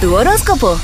Tu horóscopo.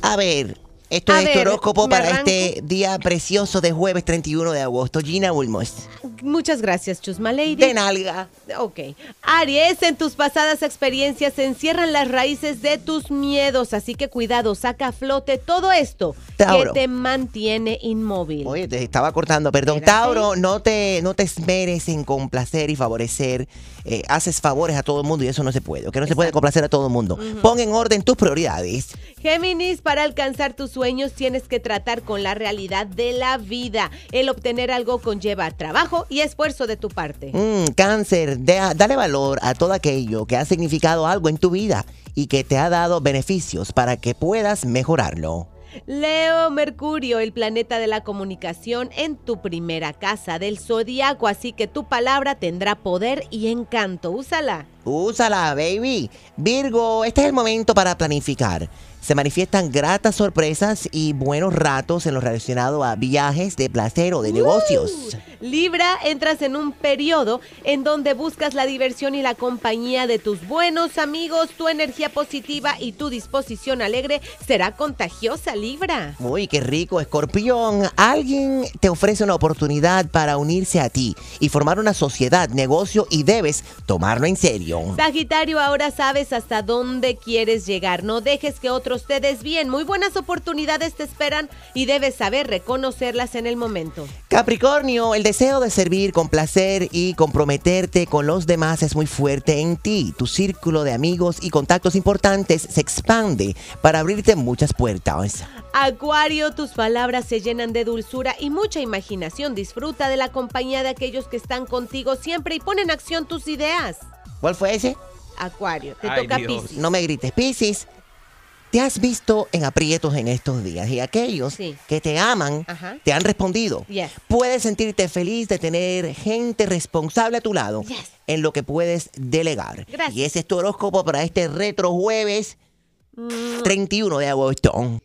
A ver, esto A es tu horóscopo ¿me para arranco? este día precioso de jueves 31 de agosto. Gina Ulmos. Muchas gracias, Chusma Lady. De nalga. Ok. Aries, en tus pasadas experiencias se encierran las raíces de tus miedos, así que cuidado, saca a flote todo esto Tauro. que te mantiene inmóvil. Oye, te estaba cortando, perdón. Espérate. Tauro, no te, no te esmeres en complacer y favorecer. Eh, haces favores a todo el mundo y eso no se puede. Que no se puede complacer a todo el mundo. Pon en orden tus prioridades. Géminis, para alcanzar tus sueños tienes que tratar con la realidad de la vida. El obtener algo conlleva trabajo y esfuerzo de tu parte. Mm, cáncer, da- dale valor a todo aquello que ha significado algo en tu vida y que te ha dado beneficios para que puedas mejorarlo. Leo, Mercurio, el planeta de la comunicación en tu primera casa del zodiaco, así que tu palabra tendrá poder y encanto. Úsala. Úsala, baby. Virgo, este es el momento para planificar. Se manifiestan gratas sorpresas y buenos ratos en lo relacionado a viajes de placer o de negocios. Libra, entras en un periodo en donde buscas la diversión y la compañía de tus buenos amigos, tu energía positiva y tu disposición alegre será contagiosa, Libra. Uy, qué rico, escorpión. Alguien te ofrece una oportunidad para unirse a ti y formar una sociedad, negocio y debes tomarlo en serio. Sagitario, ahora sabes hasta dónde quieres llegar. No dejes que otros te desvíen. Muy buenas oportunidades te esperan y debes saber reconocerlas en el momento. Capricornio, el deseo de servir con placer y comprometerte con los demás es muy fuerte en ti. Tu círculo de amigos y contactos importantes se expande para abrirte muchas puertas. Acuario, tus palabras se llenan de dulzura y mucha imaginación. Disfruta de la compañía de aquellos que están contigo siempre y pon en acción tus ideas. ¿Cuál fue ese? Acuario, te Ay, toca. Piscis. No me grites, Piscis. Te has visto en aprietos en estos días y aquellos Sí. que te aman Ajá. te han respondido. Yes. Puedes sentirte feliz de tener gente responsable a tu lado Yes. en lo que puedes delegar. Gracias. Y ese es tu horóscopo para este retro jueves Mm. 31 de agosto.